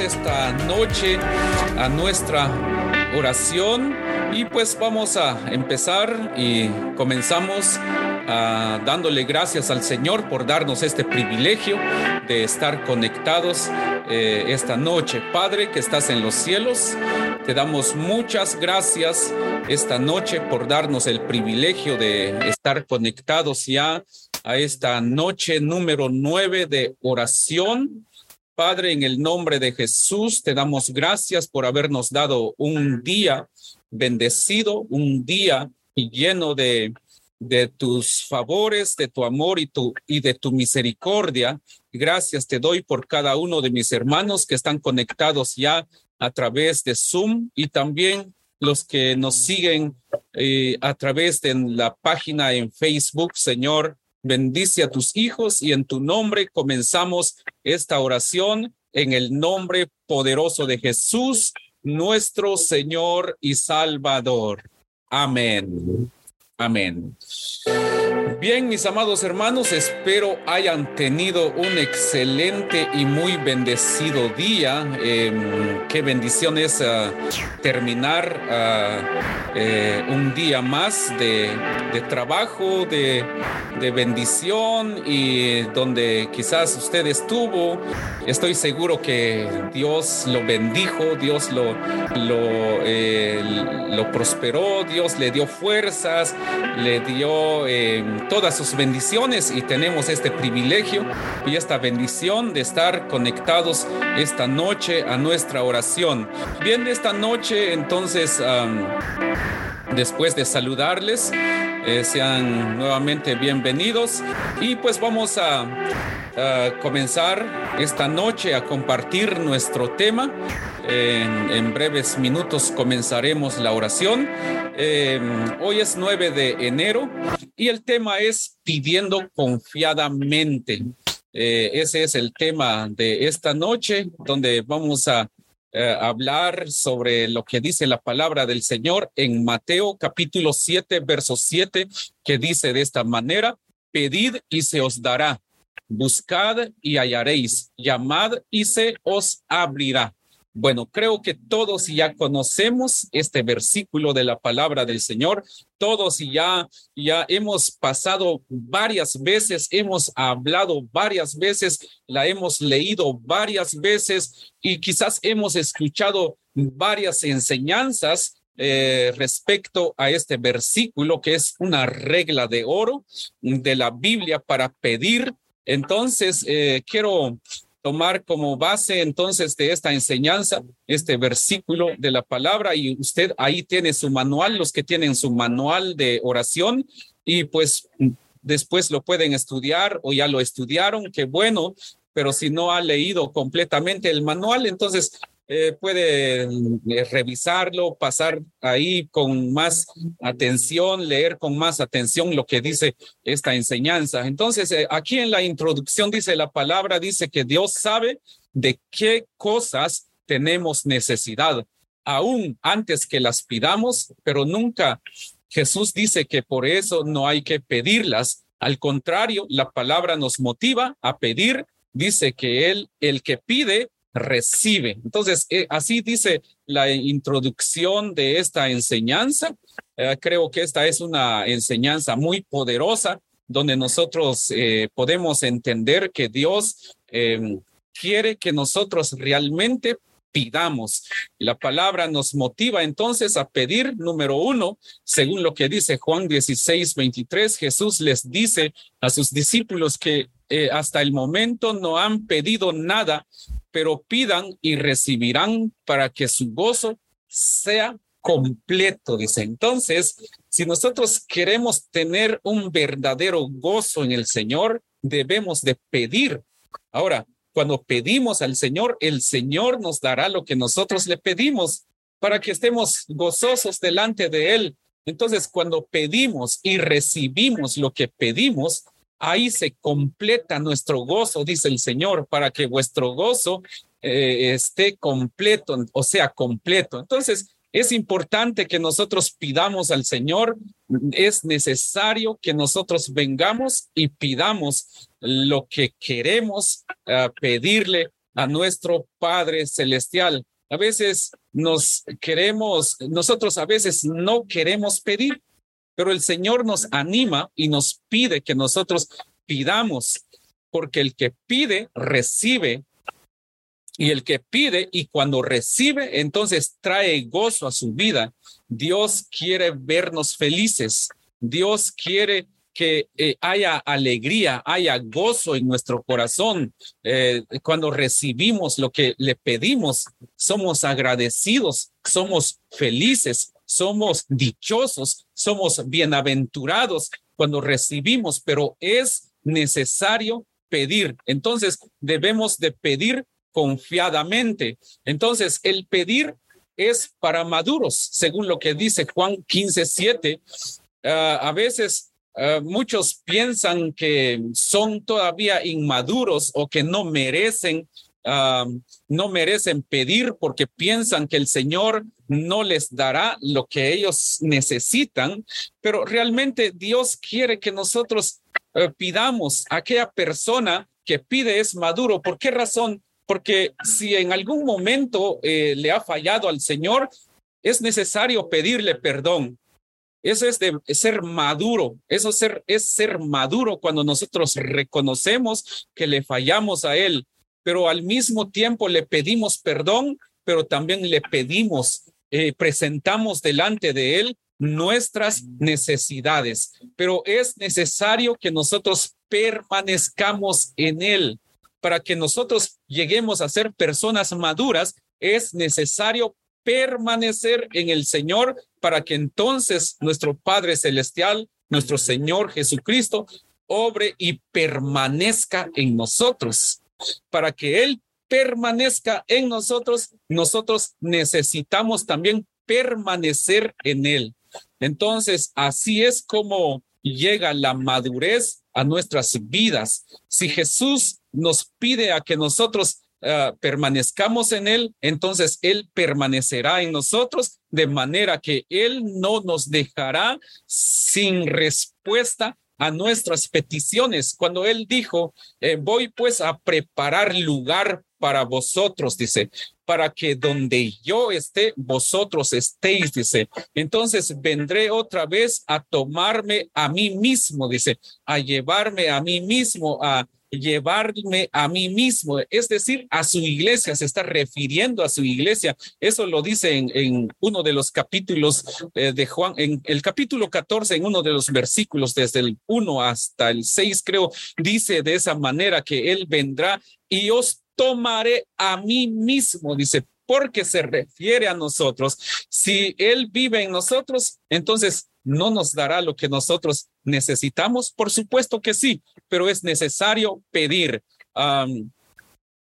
Esta noche a nuestra oración y pues vamos a empezar y comenzamos ah, dándole gracias al Señor por darnos este privilegio de estar conectados eh, esta noche. Padre que estás en los cielos, te damos muchas gracias esta noche por darnos el privilegio de estar conectados ya a esta noche número nueve de oración. Padre, en el nombre de Jesús, te damos gracias por habernos dado un día bendecido, un día lleno de, de tus favores, de tu amor y, tu, y de tu misericordia. Gracias te doy por cada uno de mis hermanos que están conectados ya a través de Zoom y también los que nos siguen eh, a través de la página en Facebook, Señor. Bendice a tus hijos y en tu nombre comenzamos esta oración en el nombre poderoso de Jesús, nuestro Señor y Salvador. Amén. Amén. Bien, mis amados hermanos, espero hayan tenido un excelente y muy bendecido día. Eh, qué bendición es uh, terminar uh, eh, un día más de, de trabajo, de, de, bendición y donde quizás usted estuvo. Estoy seguro que Dios lo bendijo, Dios lo, lo, eh, prosperó, Dios le dio fuerzas, le dio todas sus bendiciones y tenemos este privilegio y esta bendición de estar conectados esta noche a nuestra oración. Bien, esta noche entonces, después de saludarles, eh, sean nuevamente bienvenidos y pues vamos a, comenzar esta noche a compartir nuestro tema. En, breves minutos comenzaremos la oración. Eh, hoy es 9 de enero y el tema es pidiendo confiadamente. Eh, ese es el tema de esta noche, donde vamos a eh, hablar sobre lo que dice la palabra del Señor en Mateo capítulo 7, verso 7, que dice de esta manera, pedid y se os dará, buscad y hallaréis, llamad y se os abrirá. Bueno, creo que todos ya conocemos este versículo de la palabra del Señor, todos ya ya hemos pasado varias veces, hemos hablado varias veces, la hemos leído varias veces y quizás hemos escuchado varias enseñanzas eh, respecto a este versículo que es una regla de oro de la Biblia para pedir. Entonces, eh, quiero tomar como base entonces de esta enseñanza este versículo de la palabra y usted ahí tiene su manual, los que tienen su manual de oración y pues después lo pueden estudiar o ya lo estudiaron, qué bueno, pero si no ha leído completamente el manual, entonces eh, puede eh, revisarlo, pasar ahí con más atención, leer con más atención lo que dice esta enseñanza. Entonces, eh, aquí en la introducción dice la palabra, dice que Dios sabe de qué cosas tenemos necesidad, aún antes que las pidamos, pero nunca Jesús dice que por eso no hay que pedirlas. Al contrario, la palabra nos motiva a pedir. Dice que él, el que pide, recibe. Entonces, eh, así dice la introducción de esta enseñanza. Eh, creo que esta es una enseñanza muy poderosa donde nosotros eh, podemos entender que Dios quiere que nosotros realmente pidamos. La palabra nos motiva entonces a pedir, número uno, según lo que dice Juan 16, 23, Jesús les dice a sus discípulos que hasta el momento no han pedido nada, pero pidan y recibirán para que su gozo sea completo, dice. Entonces, si nosotros queremos tener un verdadero gozo en el Señor, debemos de pedir. Ahora, cuando pedimos al Señor, el Señor nos dará lo que nosotros le pedimos para que estemos gozosos delante de Él. Entonces, cuando pedimos y recibimos lo que pedimos, ahí se completa nuestro gozo, dice el Señor, para que vuestro gozo eh, esté completo, o sea, completo. Entonces, es importante que nosotros pidamos al Señor, es necesario que nosotros vengamos y pidamos lo que queremos uh, pedirle a nuestro Padre Celestial. A veces nos queremos, nosotros a veces no queremos pedir, pero el Señor nos anima y nos pide que nosotros pidamos, porque el que pide, recibe, y el que pide y cuando recibe, entonces trae gozo a su vida. Dios quiere vernos felices. Dios quiere que eh, haya alegría, haya gozo en nuestro corazón. Eh, cuando recibimos lo que le pedimos, somos agradecidos, somos felices, somos dichosos, somos bienaventurados cuando recibimos, pero es necesario pedir. Entonces debemos de pedir confiadamente. Entonces, el pedir es para maduros, según lo que dice Juan 15, 7. Ah, a veces ah, muchos piensan que son todavía inmaduros o que no merecen, no merecen pedir porque piensan que el Señor no les dará lo que ellos necesitan, pero realmente Dios quiere que nosotros pidamos a aquella persona que pide es maduro. ¿Por qué razón? porque si en algún momento eh, le ha fallado al Señor, es necesario pedirle perdón. Eso es de ser maduro, eso es ser maduro cuando nosotros reconocemos que le fallamos a Él, pero al mismo tiempo le pedimos perdón, pero también le pedimos, eh, presentamos delante de Él nuestras necesidades, pero es necesario que nosotros permanezcamos en Él para que nosotros lleguemos a ser personas maduras, es necesario permanecer en el Señor para que entonces nuestro Padre Celestial, nuestro Señor Jesucristo, obre y permanezca en nosotros. Para que Él permanezca en nosotros, nosotros necesitamos también permanecer en Él. Entonces, así es como llega la madurez a nuestras vidas. Si Jesús nos pide a que nosotros uh, permanezcamos en Él, entonces Él permanecerá en nosotros de manera que Él no nos dejará sin respuesta a nuestras peticiones. Cuando Él dijo, eh, voy pues a preparar lugar para vosotros, dice, para que donde yo esté, vosotros estéis, dice. Entonces vendré otra vez a tomarme a mí mismo, dice, a llevarme a mí mismo, a llevarme a mí mismo, es decir, a su iglesia, se está refiriendo a su iglesia. Eso lo dice en, uno de los capítulos eh, de Juan, en el capítulo 14, en uno de los versículos, desde el 1 hasta el 6, creo, dice de esa manera que Él vendrá y os tomaré a mí mismo, dice, porque se refiere a nosotros. Si Él vive en nosotros, entonces no nos dará lo que nosotros necesitamos. Por supuesto que sí, pero es necesario pedir.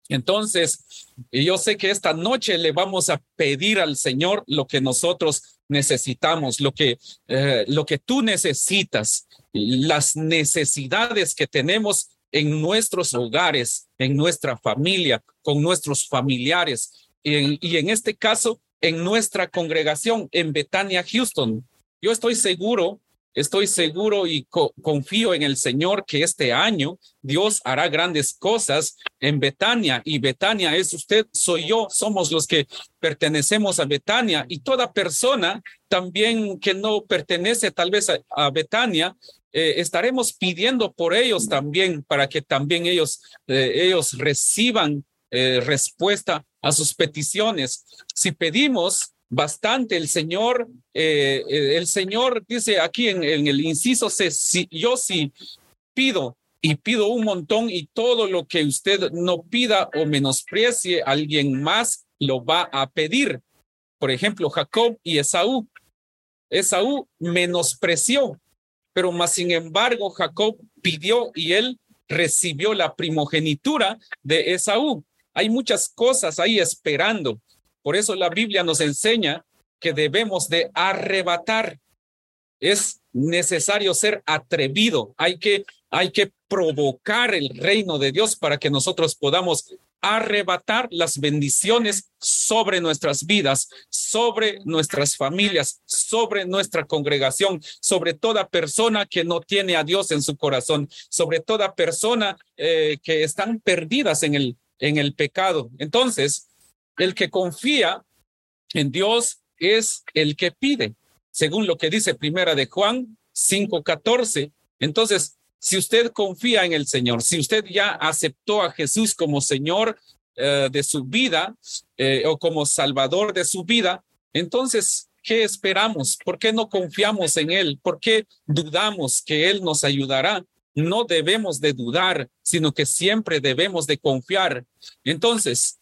entonces, yo sé que esta noche le vamos a pedir al Señor lo que nosotros necesitamos, lo que, eh, lo que tú necesitas, las necesidades que tenemos en nuestros hogares, en nuestra familia, con nuestros familiares y en este caso en nuestra congregación en Betania, Houston. Yo estoy seguro estoy seguro y confío en el Señor que este año Dios hará grandes cosas en Betania y Betania es usted, soy yo, somos los que pertenecemos a Betania y toda persona también que no pertenece tal vez a, Betania, eh, estaremos pidiendo por ellos también para que también ellos, eh, ellos reciban eh, respuesta a sus peticiones. Si pedimos bastante. El Señor, eh, eh, el Señor dice aquí en, el inciso si yo sí pido y pido un montón y todo lo que usted no pida o menosprecie, alguien más lo va a pedir. Por ejemplo, Jacob y Esaú. Esaú menospreció, pero más sin embargo Jacob pidió y él recibió la primogenitura de Esaú. Hay muchas cosas ahí esperando. Por eso la Biblia nos enseña que debemos de arrebatar. Es necesario ser atrevido. Hay que, hay que provocar el reino de Dios para que nosotros podamos arrebatar las bendiciones sobre nuestras vidas, sobre nuestras familias, sobre nuestra congregación, sobre toda persona que no tiene a Dios en su corazón, sobre toda persona eh, que están perdidas en el, en el pecado. Entonces, el que confía en Dios es el que pide, según lo que dice Primera de Juan 5:14. Entonces, si usted confía en el Señor, si usted ya aceptó a Jesús como Señor eh, de su vida eh, o como Salvador de su vida, entonces, ¿qué esperamos? ¿Por qué no confiamos en Él? ¿Por qué dudamos que Él nos ayudará? No debemos de dudar, sino que siempre debemos de confiar. Entonces,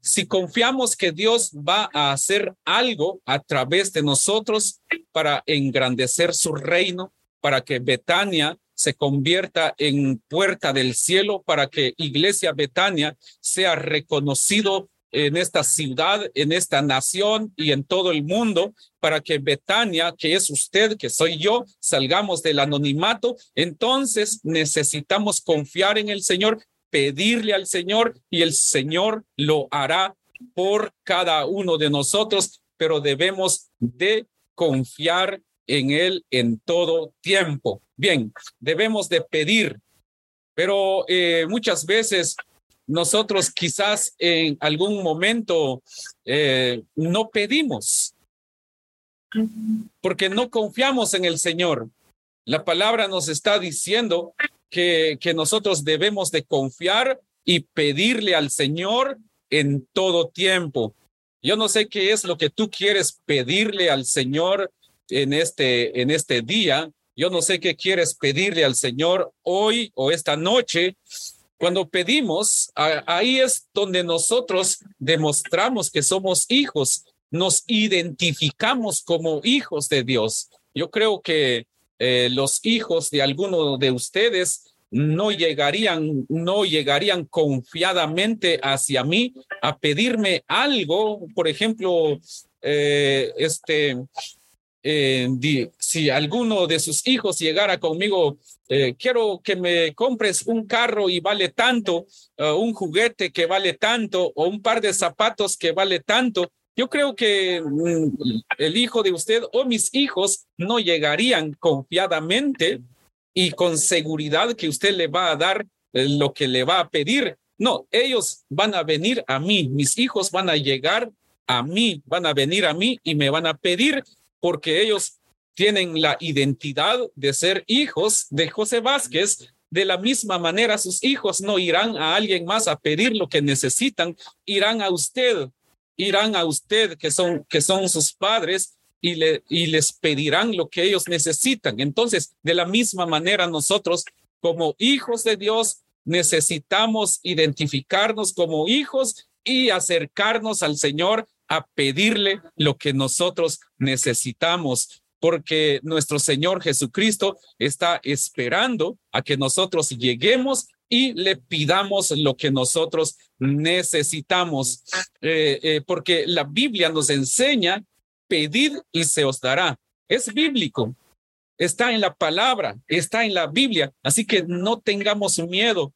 si confiamos que Dios va a hacer algo a través de nosotros para engrandecer su reino, para que Betania se convierta en puerta del cielo, para que Iglesia Betania sea reconocido en esta ciudad, en esta nación y en todo el mundo, para que Betania, que es usted, que soy yo, salgamos del anonimato. Entonces necesitamos confiar en el Señor pedirle al Señor y el Señor lo hará por cada uno de nosotros, pero debemos de confiar en Él en todo tiempo. Bien, debemos de pedir, pero eh, muchas veces nosotros quizás en algún momento eh, no pedimos porque no confiamos en el Señor. La palabra nos está diciendo que, nosotros debemos de confiar y pedirle al Señor en todo tiempo. Yo no sé qué es lo que tú quieres pedirle al Señor en este, en este día. Yo no sé qué quieres pedirle al Señor hoy o esta noche. Cuando pedimos, ahí es donde nosotros demostramos que somos hijos, nos identificamos como hijos de Dios. Yo creo que eh, los hijos de alguno de ustedes no llegarían, no llegarían confiadamente hacia mí a pedirme algo, por ejemplo, eh, este, eh, si alguno de sus hijos llegara conmigo, quiero que me compres un carro y vale tanto, un juguete que vale tanto, o un par de zapatos que vale tanto, yo creo que mm, el hijo de usted o mis hijos no llegarían confiadamente y con seguridad que usted le va a dar eh, lo que le va a pedir. No, ellos van a venir a mí, mis hijos van a llegar a mí, van a venir a mí y me van a pedir porque ellos tienen la identidad de ser hijos de José Vázquez. De la misma manera, sus hijos no irán a alguien más a pedir lo que necesitan, irán a usted irán a usted, que son, que son sus padres, y, le, y les pedirán lo que ellos necesitan. Entonces, de la misma manera, nosotros, como hijos de Dios, necesitamos identificarnos como hijos y acercarnos al Señor a pedirle lo que nosotros necesitamos, porque nuestro Señor Jesucristo está esperando a que nosotros lleguemos y le pidamos lo que nosotros necesitamos, eh, eh, porque la Biblia nos enseña, pedid y se os dará. Es bíblico, está en la palabra, está en la Biblia, así que no tengamos miedo,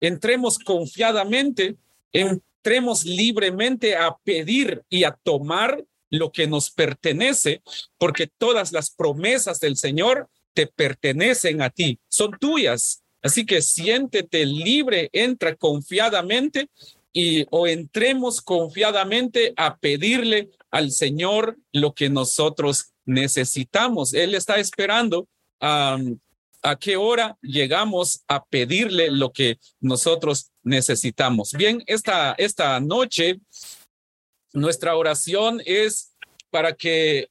entremos confiadamente, entremos libremente a pedir y a tomar lo que nos pertenece, porque todas las promesas del Señor te pertenecen a ti, son tuyas. Así que siéntete libre, entra confiadamente y o entremos confiadamente a pedirle al Señor lo que nosotros necesitamos. Él está esperando a qué hora llegamos a pedirle lo que nosotros necesitamos. Bien, esta, esta noche nuestra oración es para que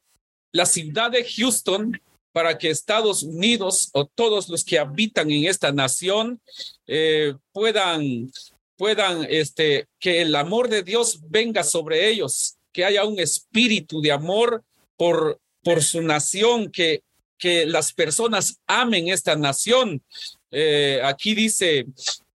la ciudad de Houston, para que Estados Unidos o todos los que habitan en esta nación eh, puedan, puedan, este, que el amor de Dios venga sobre ellos, que haya un espíritu de amor por, por su nación, que, que las personas amen esta nación. Eh, aquí dice,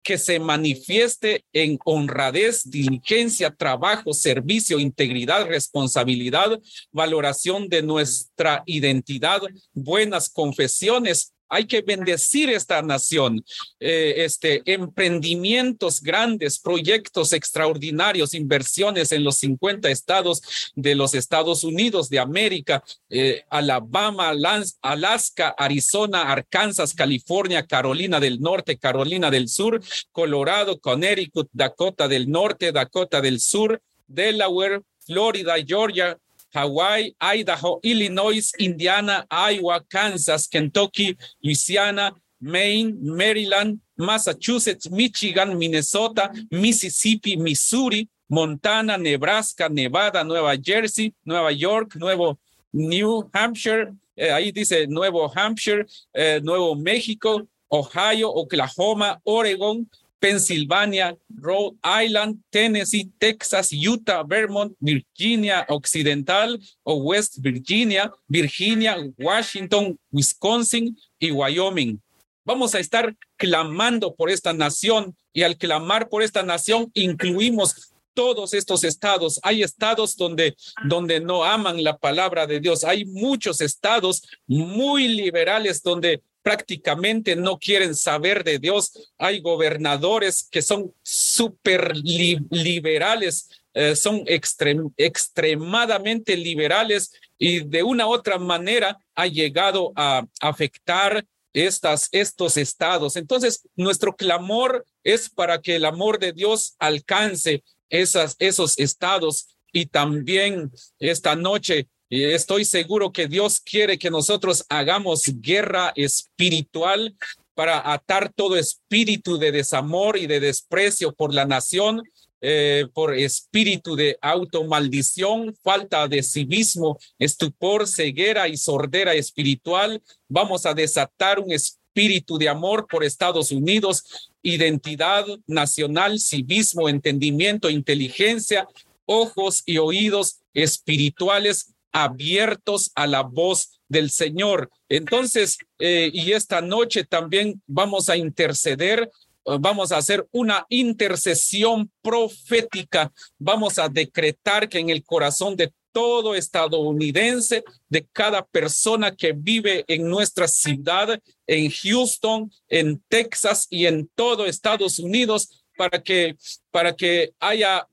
que se manifieste en honradez, diligencia, trabajo, servicio, integridad, responsabilidad, valoración de nuestra identidad, buenas confesiones, hay que bendecir esta nación. Eh, este, emprendimientos grandes, proyectos extraordinarios, inversiones en los 50 estados de los Estados Unidos de América, eh, Alabama, Alaska, Arizona, Arkansas, California, Carolina del Norte, Carolina del Sur, Colorado, Connecticut, Dakota del Norte, Dakota del Sur, Delaware, Florida, Georgia, Hawaii, Idaho, Illinois, Indiana, Iowa, Kansas, Kentucky, Louisiana, Maine, Maryland, Massachusetts, Michigan, Minnesota, Mississippi, Missouri, Montana, Nebraska, Nevada, Nueva Jersey, Nueva York, Nuevo New Hampshire, eh, ahí dice Nuevo Hampshire, eh, Nuevo México, Ohio, Oklahoma, Oregon, Pensilvania, Rhode Island, Tennessee, Texas, Utah, Vermont, Virginia Occidental o West Virginia, Virginia, Washington, Wisconsin y Wyoming. Vamos a estar clamando por esta nación y al clamar por esta nación incluimos todos estos estados. Hay estados donde, donde no aman la palabra de Dios. Hay muchos estados muy liberales donde prácticamente no quieren saber de Dios. Hay gobernadores que son súper liberales, eh, son extremadamente liberales y de una u otra manera ha llegado a afectar estas, estos estados. Entonces, nuestro clamor es para que el amor de Dios alcance esas, esos estados y también esta noche y estoy seguro que Dios quiere que nosotros hagamos guerra espiritual para atar todo espíritu de desamor y de desprecio por la nación, eh, por espíritu de automaldición, falta de civismo, estupor, ceguera y sordera espiritual. Vamos a desatar un espíritu de amor por Estados Unidos, identidad nacional, civismo, entendimiento, inteligencia, ojos y oídos espirituales abiertos a la voz del Señor. Entonces, eh, y esta noche también vamos a interceder, eh, vamos a hacer una intercesión profética, vamos a decretar que en el corazón de todo estadounidense, de cada persona que vive en nuestra ciudad, en Houston, en Texas y en todo Estados Unidos, para que, para que haya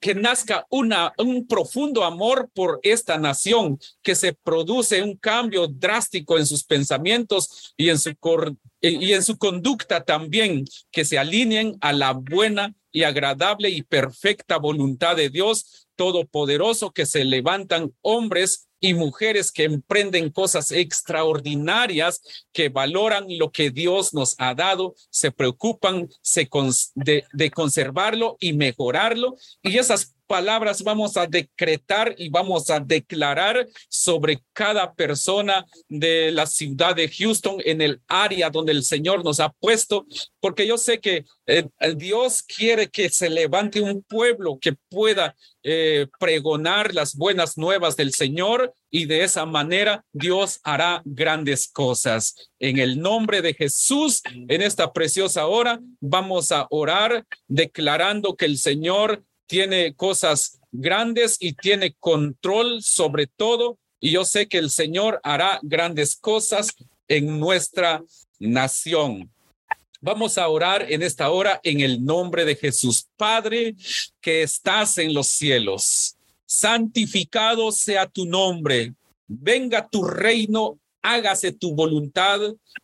que nazca una, un profundo amor por esta nación, que se produce un cambio drástico en sus pensamientos y en su, y en su conducta también, que se alineen a la buena y agradable y perfecta voluntad de Dios Todopoderoso, que se levantan hombres y mujeres que emprenden cosas extraordinarias, que valoran lo que Dios nos ha dado, se preocupan de, de conservarlo y mejorarlo. Y esas palabras vamos a decretar y vamos a declarar sobre cada persona de la ciudad de Houston en el área donde el Señor nos ha puesto, porque yo sé que eh, Dios quiere que se levante un pueblo que pueda eh, pregonar las buenas nuevas del Señor y de esa manera Dios hará grandes cosas. En el nombre de Jesús, en esta preciosa hora, vamos a orar declarando que el Señor tiene cosas grandes y tiene control sobre todo. Y yo sé que el Señor hará grandes cosas en nuestra nación. Vamos a orar en esta hora en el nombre de Jesús. Padre, que estás en los cielos. santificado sea tu nombre, venga tu reino, hágase tu voluntad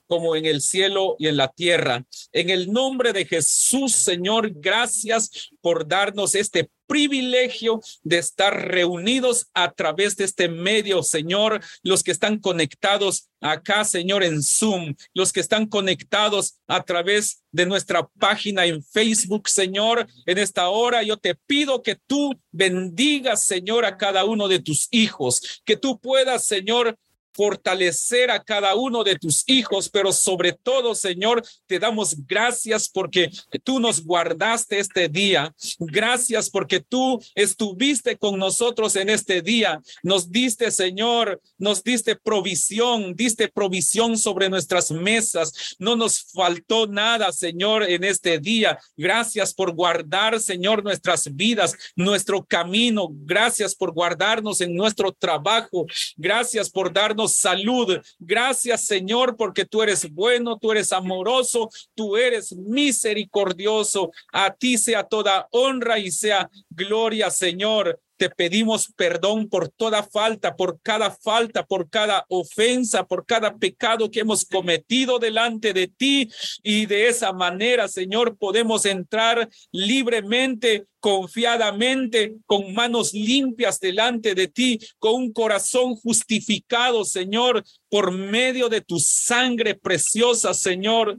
como en el cielo y en la tierra. En el nombre de Jesús, Señor, gracias por darnos este privilegio de estar reunidos a través de este medio, Señor, los que están conectados acá, Señor, en Zoom, los que están conectados a través de nuestra página en Facebook, Señor, en esta hora yo te pido que tú bendigas, Señor, a cada uno de tus hijos, que tú puedas, Señor, fortalecer a cada uno de tus hijos, pero sobre todo, Señor, te damos gracias porque tú nos guardaste este día. Gracias porque tú estuviste con nosotros en este día. Nos diste, Señor, nos diste provisión, diste provisión sobre nuestras mesas. No nos faltó nada, Señor, en este día. Gracias por guardar, Señor, nuestras vidas, nuestro camino. Gracias por guardarnos en nuestro trabajo. Gracias por darnos salud. Gracias, Señor, porque tú eres bueno, tú eres amoroso, tú eres misericordioso. A ti sea toda honra y sea gloria, Señor. Te pedimos perdón por toda falta, por cada falta, por cada ofensa, por cada pecado que hemos cometido delante de ti. Y de esa manera, Señor, podemos entrar libremente, confiadamente, con manos limpias delante de ti, con un corazón justificado, Señor, por medio de tu sangre preciosa, Señor.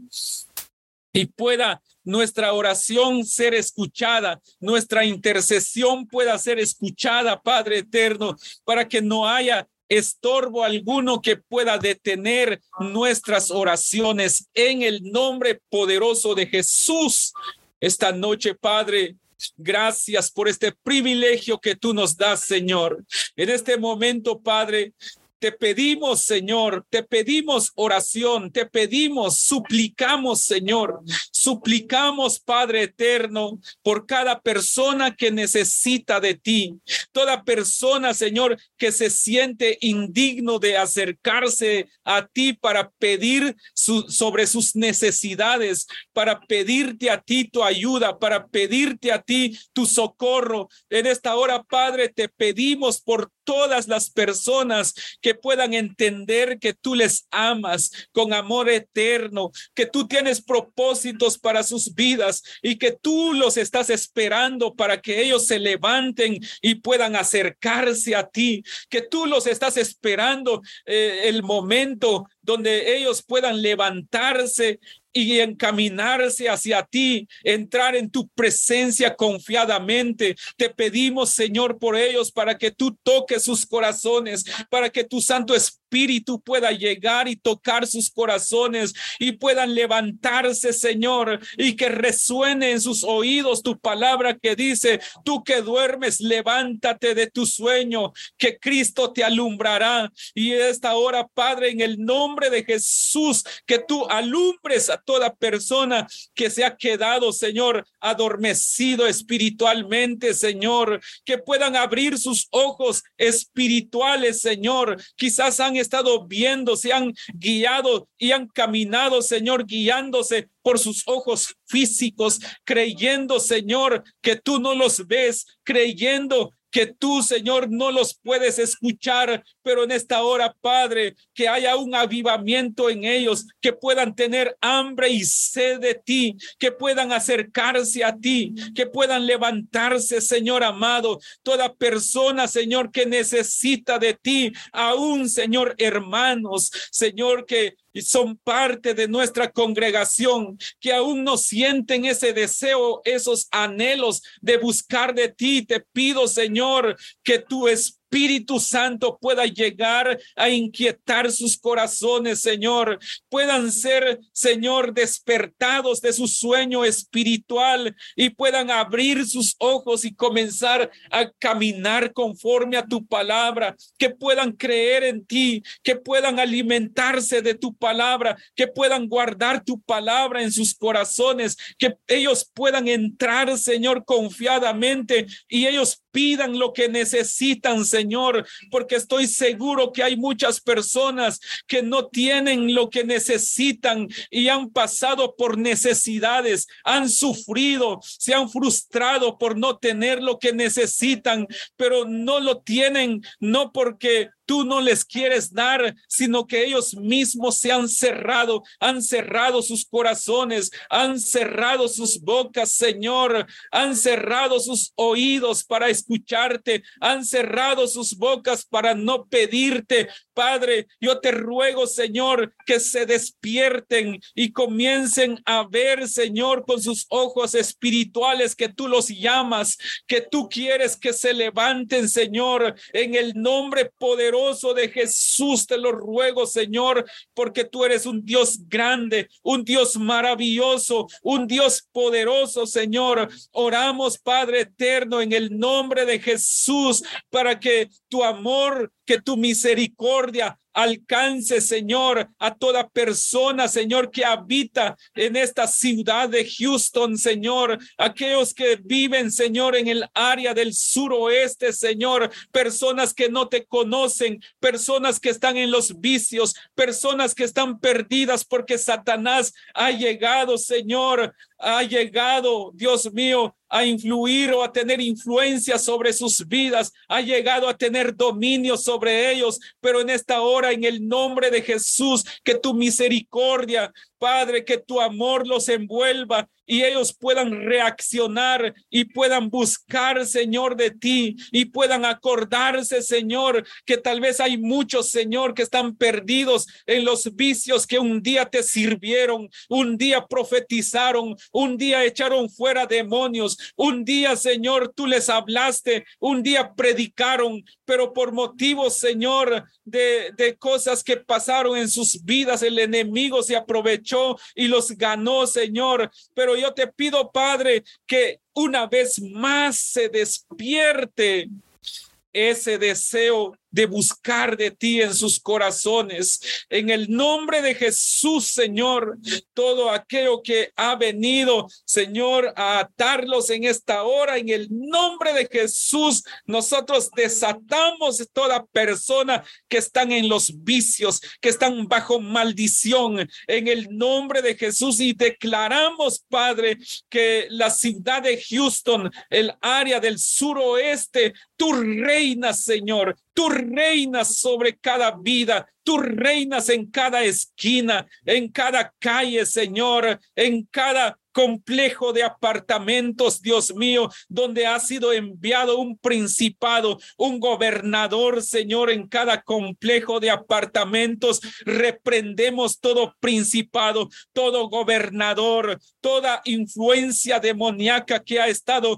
Y pueda nuestra oración ser escuchada, nuestra intercesión pueda ser escuchada, Padre eterno, para que no haya estorbo alguno que pueda detener nuestras oraciones en el nombre poderoso de Jesús. Esta noche, Padre, gracias por este privilegio que tú nos das, Señor. En este momento, Padre, te pedimos, Señor, te pedimos oración, te pedimos, suplicamos, Señor, suplicamos, Padre eterno, por cada persona que necesita de ti, toda persona, Señor, que se siente indigno de acercarse a ti para pedir sobre sus necesidades, para pedirte a ti tu ayuda, para pedirte a ti tu socorro. En esta hora, Padre, te pedimos por todas las personas que puedan entender que tú les amas con amor eterno, que tú tienes propósitos para sus vidas y que tú los estás esperando para que ellos se levanten y puedan acercarse a ti, que tú los estás esperando eh, el momento donde ellos puedan levantarse y encaminarse hacia ti, entrar en tu presencia confiadamente. Te pedimos, Señor, por ellos para que tú toques sus corazones, para que tu Santo Espíritu pueda llegar y tocar sus corazones y puedan levantarse, Señor, y que resuene en sus oídos tu palabra que dice, tú que duermes, levántate de tu sueño, que Cristo te alumbrará. Y esta hora, Padre, en el nombre de Jesús, que tú alumbres a toda persona que se ha quedado, Señor, adormecido espiritualmente, Señor, que puedan abrir sus ojos espirituales, Señor. Quizás han estado viendo, se han guiado y han caminado, Señor, guiándose por sus ojos físicos, creyendo, Señor, que tú no los ves, creyendo que tú, Señor, no los puedes escuchar, pero en esta hora, Padre, que haya un avivamiento en ellos, que puedan tener hambre y sed de ti, que puedan acercarse a ti, que puedan levantarse, Señor amado, toda persona, Señor, que necesita de ti, aún, Señor, hermanos, Señor, que y son parte de nuestra congregación, que aún no sienten ese deseo, esos anhelos de buscar de ti. Te pido, Señor, que tú es Espíritu Santo pueda llegar a inquietar sus corazones, Señor. Puedan ser, Señor, despertados de su sueño espiritual y puedan abrir sus ojos y comenzar a caminar conforme a tu palabra, que puedan creer en ti, que puedan alimentarse de tu palabra, que puedan guardar tu palabra en sus corazones, que ellos puedan entrar, Señor, confiadamente y ellos pidan lo que necesitan, Señor, porque estoy seguro que hay muchas personas que no tienen lo que necesitan y han pasado por necesidades, han sufrido, se han frustrado por no tener lo que necesitan, pero no lo tienen, no porque tú no les quieres dar, sino que ellos mismos se han cerrado, han cerrado sus corazones, han cerrado sus bocas, Señor, han cerrado sus oídos para escucharte, han cerrado sus bocas para no pedirte. Padre, yo te ruego, Señor, que se despierten y comiencen a ver, Señor, con sus ojos espirituales que tú los llamas, que tú quieres que se levanten, Señor, en el nombre poderoso de Jesús, te lo ruego, Señor, porque tú eres un Dios grande, un Dios maravilloso, un Dios poderoso, Señor. Oramos, Padre eterno, en el nombre de Jesús, para que tu amor, que tu misericordia alcance, Señor, a toda persona, Señor, que habita en esta ciudad de Houston, Señor, aquellos que viven, Señor, en el área del suroeste, Señor, personas que no te conocen, personas que están en los vicios, personas que están perdidas porque Satanás ha llegado, Señor, ha llegado, Dios mío, a influir o a tener influencia sobre sus vidas, ha llegado a tener dominio sobre ellos, pero en esta hora, en el nombre de Jesús, que tu misericordia, Padre, que tu amor los envuelva y ellos puedan reaccionar y puedan buscar, Señor, de ti y puedan acordarse, Señor, que tal vez hay muchos, Señor, que están perdidos en los vicios que un día te sirvieron, un día profetizaron, un día echaron fuera demonios, un día, Señor, tú les hablaste, un día predicaron, pero por motivos, Señor, de, de cosas que pasaron en sus vidas, el enemigo se aprovechó y los ganó, Señor. Pero yo te pido, Padre, que una vez más se despierte ese deseo de buscar de ti en sus corazones. En el nombre de Jesús, Señor, todo aquello que ha venido, Señor, a atarlos en esta hora, en el nombre de Jesús, nosotros desatamos toda persona que están en los vicios, que están bajo maldición, en el nombre de Jesús y declaramos, Padre, que la ciudad de Houston, el área del suroeste, tú reinas, Señor, Tú reinas sobre cada vida, tú reinas en cada esquina, en cada calle, Señor, en cada complejo de apartamentos, Dios mío, donde ha sido enviado un principado, un gobernador, Señor, en cada complejo de apartamentos. Reprendemos todo principado, todo gobernador, toda influencia demoníaca que ha estado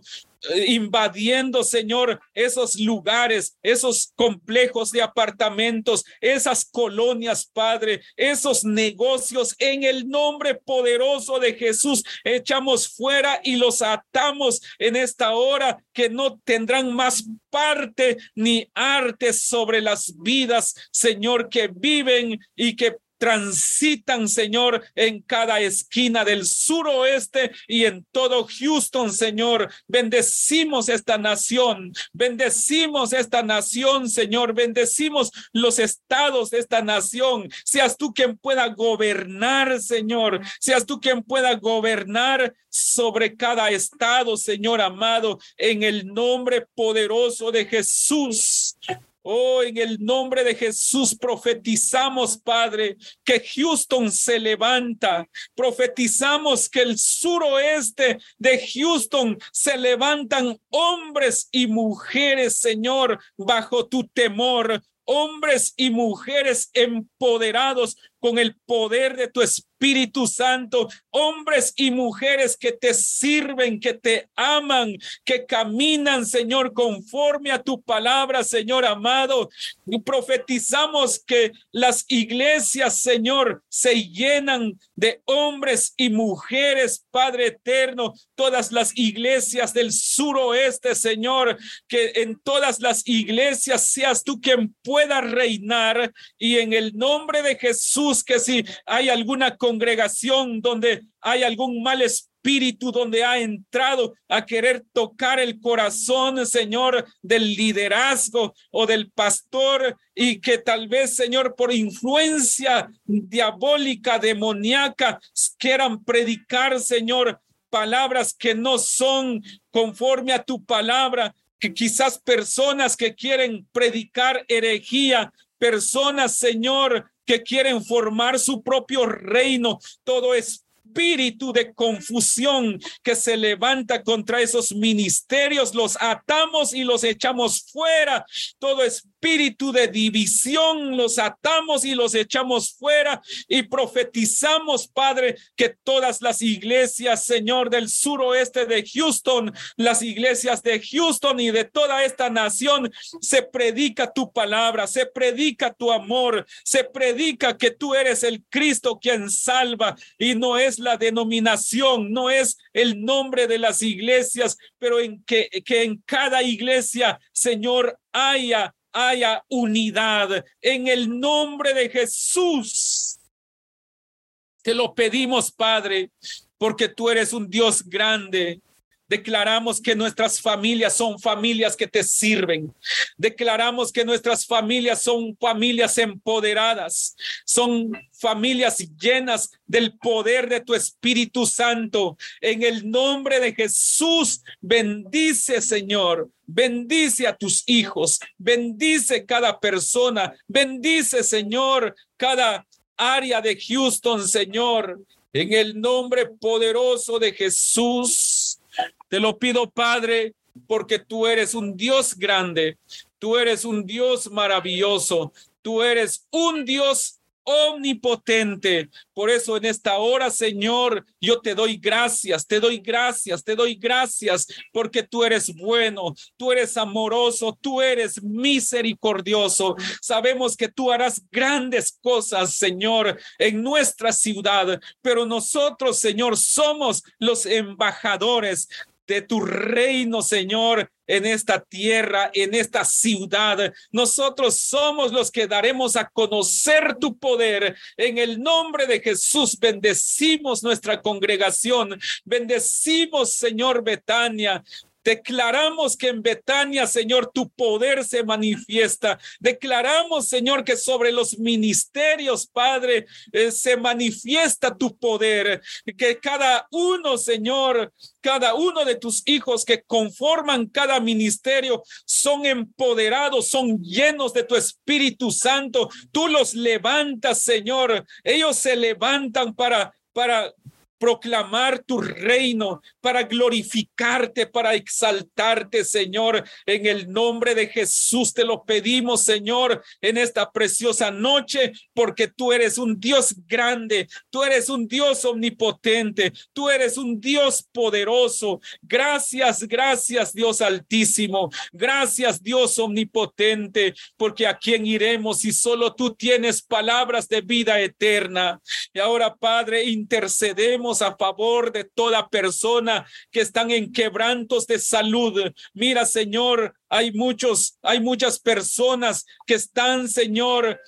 invadiendo, Señor, esos lugares, esos complejos de apartamentos, esas colonias, Padre, esos negocios en el nombre poderoso de Jesús. Echamos fuera y los atamos en esta hora que no tendrán más parte ni arte sobre las vidas, Señor, que viven y que transitan, Señor, en cada esquina del suroeste y en todo Houston, Señor. Bendecimos esta nación, bendecimos esta nación, Señor, bendecimos los estados de esta nación. Seas tú quien pueda gobernar, Señor, seas tú quien pueda gobernar sobre cada estado, Señor amado, en el nombre poderoso de Jesús. Oh, en el nombre de Jesús profetizamos, Padre, que Houston se levanta. Profetizamos que el suroeste de Houston se levantan hombres y mujeres, Señor, bajo tu temor. Hombres y mujeres empoderados con el poder de tu Espíritu Santo, hombres y mujeres que te sirven, que te aman, que caminan, Señor, conforme a tu palabra, Señor amado. Y profetizamos que las iglesias, Señor, se llenan de hombres y mujeres, Padre eterno, todas las iglesias del suroeste, Señor, que en todas las iglesias seas tú quien pueda reinar y en el nombre de Jesús que si hay alguna congregación donde hay algún mal espíritu, donde ha entrado a querer tocar el corazón, Señor, del liderazgo o del pastor y que tal vez, Señor, por influencia diabólica, demoníaca, quieran predicar, Señor, palabras que no son conforme a tu palabra, que quizás personas que quieren predicar herejía, personas, Señor, que quieren formar su propio reino, todo es espíritu de confusión que se levanta contra esos ministerios, los atamos y los echamos fuera. Todo espíritu de división los atamos y los echamos fuera y profetizamos, Padre, que todas las iglesias, Señor, del suroeste de Houston, las iglesias de Houston y de toda esta nación, se predica tu palabra, se predica tu amor, se predica que tú eres el Cristo quien salva y no es la denominación, no es el nombre de las iglesias, pero en que, que en cada iglesia, Señor, haya, haya unidad en el nombre de Jesús. Te lo pedimos, Padre, porque tú eres un Dios grande, Declaramos que nuestras familias son familias que te sirven. Declaramos que nuestras familias son familias empoderadas, son familias llenas del poder de tu Espíritu Santo. En el nombre de Jesús, bendice, Señor. Bendice a tus hijos, bendice cada persona, bendice, Señor, cada área de Houston, Señor. En el nombre poderoso de Jesús. Te lo pido, Padre, porque tú eres un Dios grande, tú eres un Dios maravilloso, tú eres un Dios omnipotente. Por eso en esta hora, Señor, yo te doy gracias, te doy gracias, te doy gracias, porque tú eres bueno, tú eres amoroso, tú eres misericordioso. Sabemos que tú harás grandes cosas, Señor, en nuestra ciudad, pero nosotros, Señor, somos los embajadores de tu reino, Señor, en esta tierra, en esta ciudad. Nosotros somos los que daremos a conocer tu poder. En el nombre de Jesús bendecimos nuestra congregación. Bendecimos, Señor Betania. Declaramos que en Betania, Señor, tu poder se manifiesta. Declaramos, Señor, que sobre los ministerios, Padre, eh, se manifiesta tu poder. Que cada uno, Señor, cada uno de tus hijos que conforman cada ministerio son empoderados, son llenos de tu Espíritu Santo. Tú los levantas, Señor. Ellos se levantan para para proclamar tu reino, para glorificarte, para exaltarte, Señor. En el nombre de Jesús te lo pedimos, Señor, en esta preciosa noche, porque tú eres un Dios grande, tú eres un Dios omnipotente, tú eres un Dios poderoso. Gracias, gracias, Dios altísimo. Gracias, Dios omnipotente, porque a quién iremos si solo tú tienes palabras de vida eterna. Y ahora, Padre, intercedemos a favor de toda persona que están en quebrantos de salud. Mira, Señor, hay muchos, hay muchas personas que están, Señor,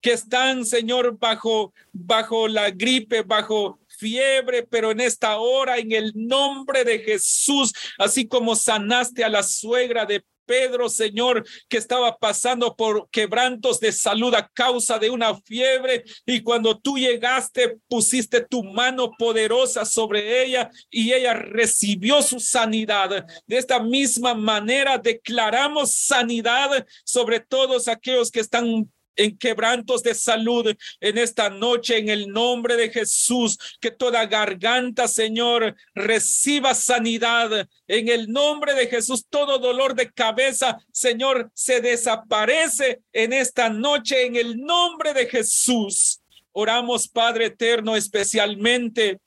que están, Señor, bajo, bajo la gripe, bajo fiebre, pero en esta hora, en el nombre de Jesús, así como sanaste a la suegra de Pedro, Señor, que estaba pasando por quebrantos de salud a causa de una fiebre y cuando tú llegaste pusiste tu mano poderosa sobre ella y ella recibió su sanidad. De esta misma manera declaramos sanidad sobre todos aquellos que están en quebrantos de salud en esta noche, en el nombre de Jesús, que toda garganta, Señor, reciba sanidad. En el nombre de Jesús, todo dolor de cabeza, Señor, se desaparece en esta noche, en el nombre de Jesús. Oramos, Padre eterno, especialmente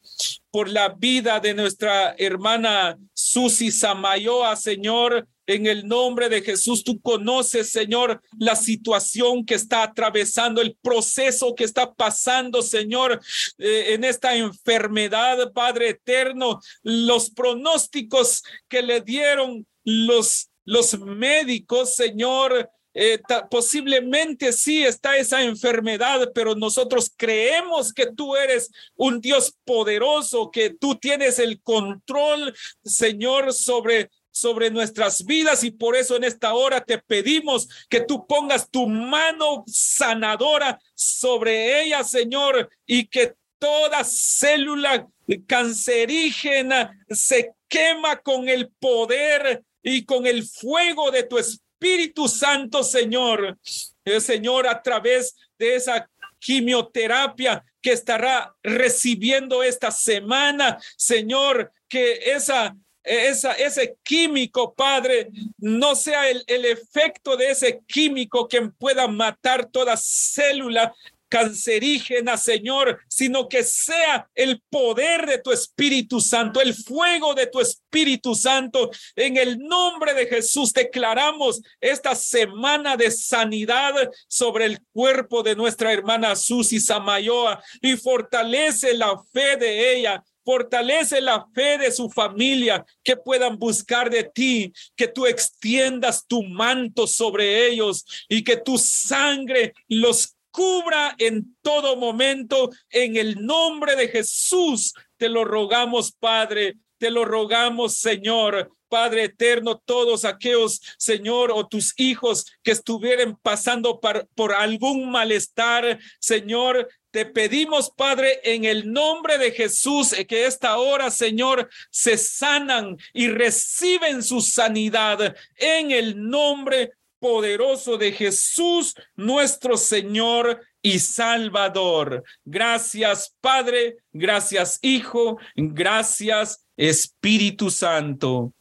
por la vida de nuestra hermana Susi Samayoa, Señor, en el nombre de Jesús, tú conoces, Señor, la situación que está atravesando, el proceso que está pasando, Señor, eh, en esta enfermedad, Padre eterno, los pronósticos que le dieron los, los médicos, Señor, eh, posiblemente sí está esa enfermedad, pero nosotros creemos que tú eres un Dios poderoso, que tú tienes el control, Señor, sobre sobre nuestras vidas y por eso en esta hora te pedimos que tú pongas tu mano sanadora sobre ella, Señor, y que toda célula cancerígena se quema con el poder y con el fuego de tu Espíritu Santo, Señor. Eh, Señor, a través de esa quimioterapia que estará recibiendo esta semana, Señor, que esa esa, ese químico, Padre, no sea el, el, efecto de ese químico que pueda matar toda célula cancerígena, Señor, sino que sea el poder de tu Espíritu Santo, el fuego de tu Espíritu Santo. En el nombre de Jesús declaramos esta semana de sanidad sobre el cuerpo de nuestra hermana Susi Samayoa y fortalece la fe de ella Fortalece la fe de su familia, que puedan buscar de ti, que tú extiendas tu manto sobre ellos y que tu sangre los cubra en todo momento. En el nombre de Jesús te lo rogamos, Padre. Te lo rogamos, Señor. Padre eterno, todos aquellos, Señor, o tus hijos que estuvieran pasando por, por algún malestar, Señor, te pedimos, Padre, en el nombre de Jesús, eh, que esta hora, Señor, se sanan y reciben su sanidad en el nombre poderoso de Jesús, nuestro Señor y Salvador. Gracias, Padre, gracias, Hijo, gracias, Espíritu Santo.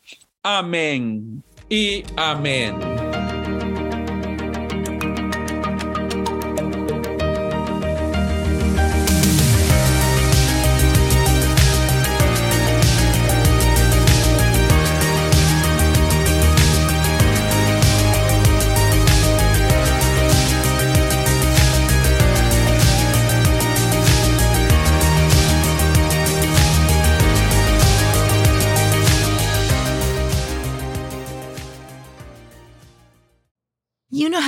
Amén y amén.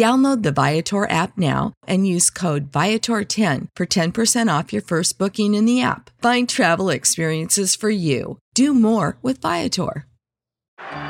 Download the Viator app now and use code Viator10 for 10% off your first booking in the app. Find travel experiences for you. Do more with Viator.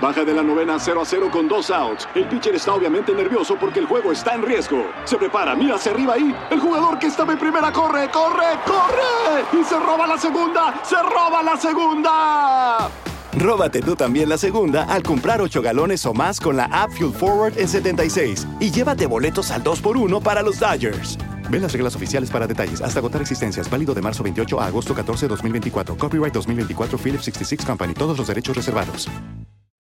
Baja de la novena 0 a 0 con dos outs. El pitcher está obviamente nervioso porque el juego está en riesgo. Se prepara, mira hacia arriba ahí. El jugador que estaba en primera corre, corre, corre. Y se roba la segunda, se roba la segunda. Róbate tú también la segunda al comprar 8 galones o más con la app Fuel Forward en 76 y llévate boletos al 2x1 para los Dodgers. Ve las reglas oficiales para detalles. Hasta agotar existencias. Válido de marzo 28 a agosto 14, 2024. Copyright 2024 Philips 66 Company. Todos los derechos reservados.